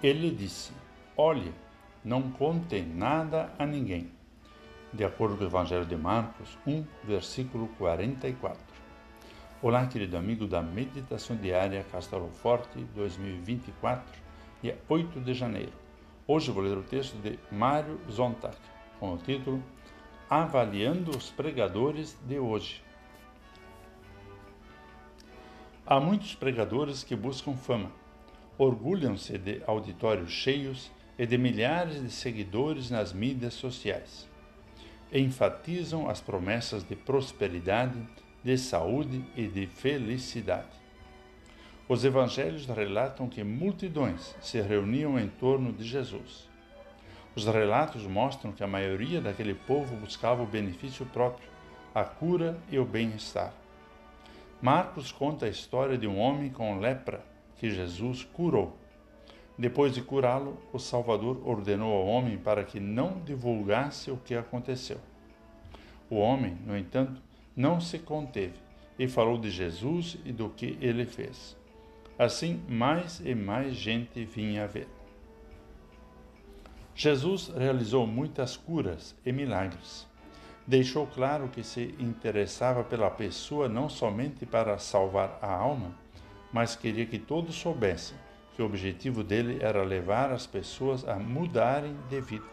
Ele disse: Olhe, não conte nada a ninguém. De acordo com o Evangelho de Marcos 1, versículo 44. Olá, querido amigo da Meditação Diária Castelo Forte 2024, dia 8 de janeiro. Hoje vou ler o texto de Mário Zontag, com o título Avaliando os Pregadores de Hoje. Há muitos pregadores que buscam fama, orgulham-se de auditórios cheios e de milhares de seguidores nas mídias sociais. Enfatizam as promessas de prosperidade, de saúde e de felicidade. Os evangelhos relatam que multidões se reuniam em torno de Jesus. Os relatos mostram que a maioria daquele povo buscava o benefício próprio, a cura e o bem-estar. Marcos conta a história de um homem com lepra que Jesus curou. Depois de curá-lo, o Salvador ordenou ao homem para que não divulgasse o que aconteceu. O homem, no entanto, não se conteve e falou de Jesus e do que ele fez. Assim, mais e mais gente vinha a ver. Jesus realizou muitas curas e milagres. Deixou claro que se interessava pela pessoa não somente para salvar a alma, mas queria que todos soubessem que o objetivo dele era levar as pessoas a mudarem de vida.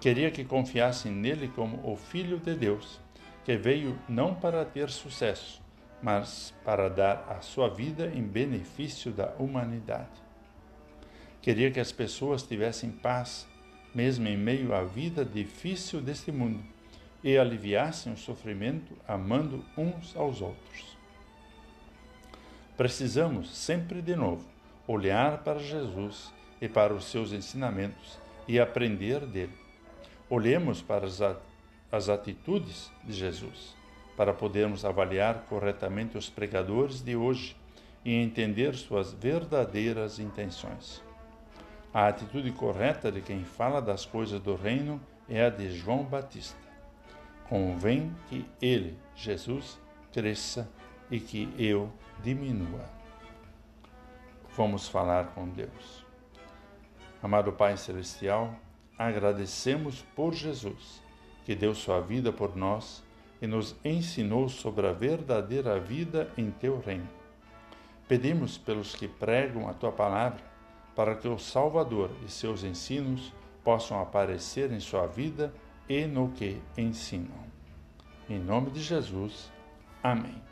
Queria que confiassem nele como o Filho de Deus, que veio não para ter sucesso, mas para dar a sua vida em benefício da humanidade. Queria que as pessoas tivessem paz, mesmo em meio à vida difícil deste mundo, e aliviassem o sofrimento amando uns aos outros. Precisamos sempre de novo olhar para Jesus e para os seus ensinamentos e aprender dele. Olhemos para as atitudes de Jesus, para podermos avaliar corretamente os pregadores de hoje e entender suas verdadeiras intenções. A atitude correta de quem fala das coisas do reino é a de João Batista. Convém que ele, Jesus, cresça e que eu diminua. Vamos falar com Deus. Amado Pai Celestial, agradecemos por Jesus, que deu sua vida por nós e nos ensinou sobre a verdadeira vida em teu reino. Pedimos pelos que pregam a tua palavra para que o Salvador e seus ensinos possam aparecer em sua vida e no que ensinam. Em nome de Jesus, amém.